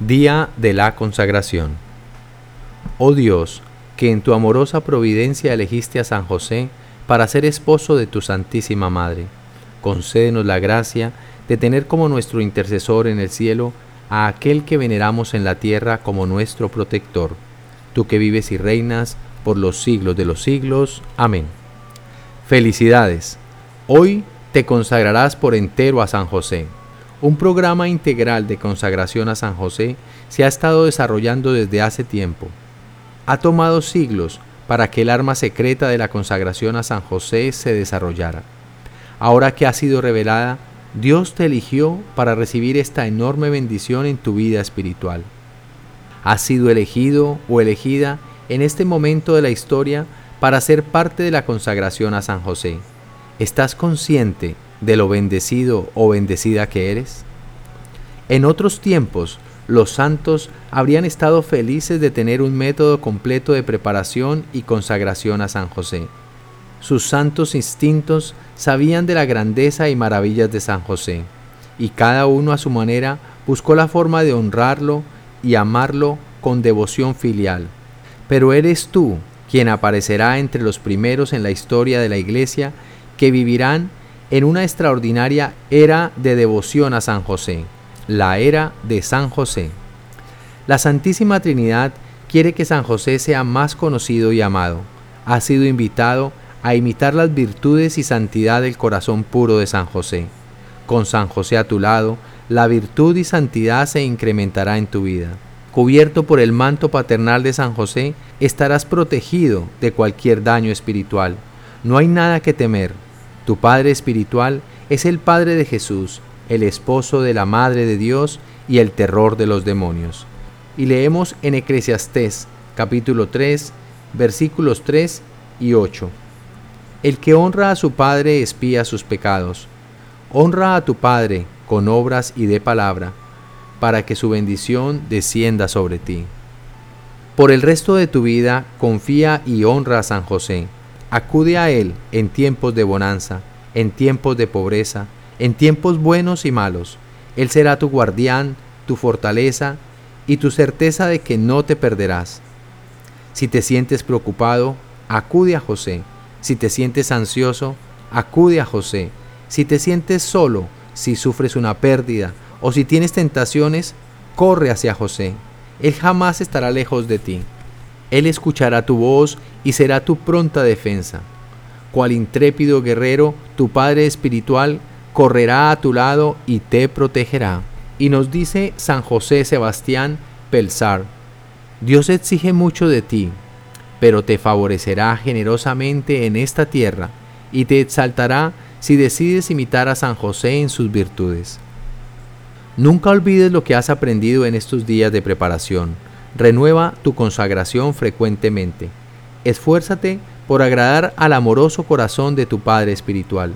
Día de la consagración. Oh Dios, que en tu amorosa providencia elegiste a San José para ser esposo de tu Santísima Madre, concédenos la gracia de tener como nuestro intercesor en el cielo a aquel que veneramos en la tierra como nuestro protector, tú que vives y reinas por los siglos de los siglos. Amén. Felicidades. Hoy te consagrarás por entero a San José un programa integral de consagración a San José se ha estado desarrollando desde hace tiempo. Ha tomado siglos para que el arma secreta de la consagración a San José se desarrollara. Ahora que ha sido revelada, Dios te eligió para recibir esta enorme bendición en tu vida espiritual. Has sido elegido o elegida en este momento de la historia para ser parte de la consagración a San José. ¿Estás consciente de lo bendecido o bendecida que eres? En otros tiempos, los santos habrían estado felices de tener un método completo de preparación y consagración a San José. Sus santos instintos sabían de la grandeza y maravillas de San José, y cada uno a su manera buscó la forma de honrarlo y amarlo con devoción filial. Pero eres tú quien aparecerá entre los primeros en la historia de la Iglesia que vivirán en una extraordinaria era de devoción a San José, la era de San José. La Santísima Trinidad quiere que San José sea más conocido y amado. Ha sido invitado a imitar las virtudes y santidad del corazón puro de San José. Con San José a tu lado, la virtud y santidad se incrementará en tu vida. Cubierto por el manto paternal de San José, estarás protegido de cualquier daño espiritual. No hay nada que temer, tu Padre espiritual es el Padre de Jesús, el esposo de la Madre de Dios y el terror de los demonios. Y leemos en Eclesiastés capítulo 3 versículos 3 y 8. El que honra a su Padre espía sus pecados. Honra a tu Padre con obras y de palabra, para que su bendición descienda sobre ti. Por el resto de tu vida confía y honra a San José Acude a Él en tiempos de bonanza, en tiempos de pobreza, en tiempos buenos y malos. Él será tu guardián, tu fortaleza y tu certeza de que no te perderás. Si te sientes preocupado, acude a José. Si te sientes ansioso, acude a José. Si te sientes solo, si sufres una pérdida o si tienes tentaciones, corre hacia José. Él jamás estará lejos de ti. Él escuchará tu voz y será tu pronta defensa. Cual intrépido guerrero, tu Padre espiritual correrá a tu lado y te protegerá. Y nos dice San José Sebastián Pelsar, Dios exige mucho de ti, pero te favorecerá generosamente en esta tierra y te exaltará si decides imitar a San José en sus virtudes. Nunca olvides lo que has aprendido en estos días de preparación Renueva tu consagración frecuentemente. Esfuérzate por agradar al amoroso corazón de tu Padre Espiritual.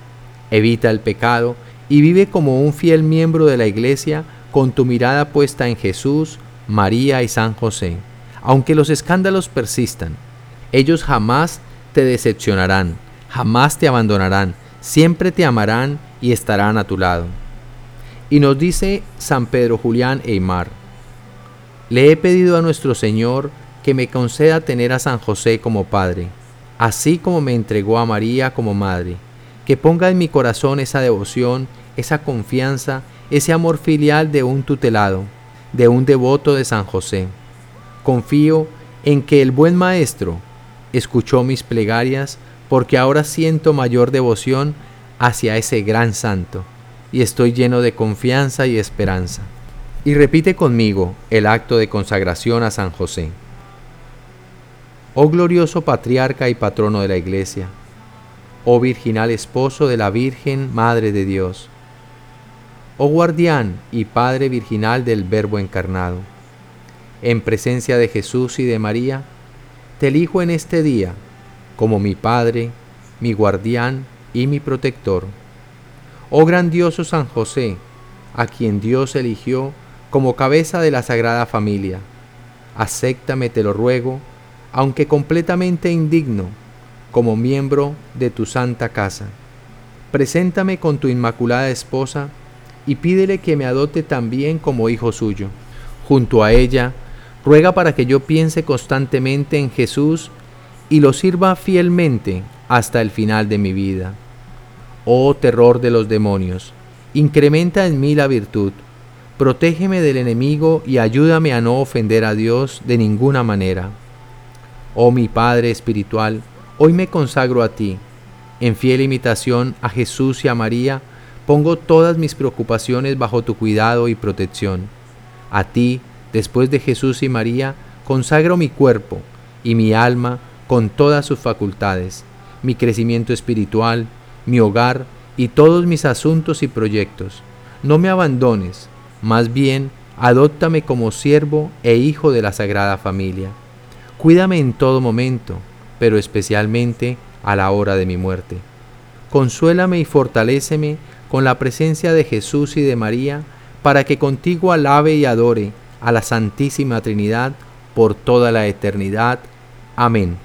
Evita el pecado y vive como un fiel miembro de la Iglesia con tu mirada puesta en Jesús, María y San José. Aunque los escándalos persistan, ellos jamás te decepcionarán, jamás te abandonarán, siempre te amarán y estarán a tu lado. Y nos dice San Pedro Julián Eymar, le he pedido a nuestro Señor que me conceda tener a San José como Padre, así como me entregó a María como Madre, que ponga en mi corazón esa devoción, esa confianza, ese amor filial de un tutelado, de un devoto de San José. Confío en que el buen Maestro escuchó mis plegarias porque ahora siento mayor devoción hacia ese gran santo y estoy lleno de confianza y esperanza y repite conmigo el acto de consagración a San José. Oh glorioso patriarca y patrono de la Iglesia, oh virginal esposo de la Virgen Madre de Dios, oh guardián y Padre virginal del Verbo encarnado, en presencia de Jesús y de María, te elijo en este día como mi Padre, mi guardián y mi protector. Oh grandioso San José, a quien Dios eligió como cabeza de la Sagrada Familia. Acéptame, te lo ruego, aunque completamente indigno, como miembro de tu santa casa. Preséntame con tu inmaculada esposa y pídele que me adopte también como hijo suyo. junto a ella, ruega para que yo piense constantemente en Jesús y lo sirva fielmente hasta el final de mi vida. Oh terror de los demonios, incrementa en mí la virtud, protégeme del enemigo y ayúdame a no ofender a Dios de ninguna manera. Oh mi Padre Espiritual, hoy me consagro a ti. En fiel imitación a Jesús y a María, pongo todas mis preocupaciones bajo tu cuidado y protección. A ti, después de Jesús y María, consagro mi cuerpo y mi alma con todas sus facultades, mi crecimiento espiritual, mi hogar y todos mis asuntos y proyectos. No me abandones, más bien, adóptame como siervo e hijo de la Sagrada Familia. Cuídame en todo momento, pero especialmente a la hora de mi muerte. Consuélame y fortaléceme con la presencia de Jesús y de María, para que contigo alabe y adore a la Santísima Trinidad por toda la eternidad. Amén.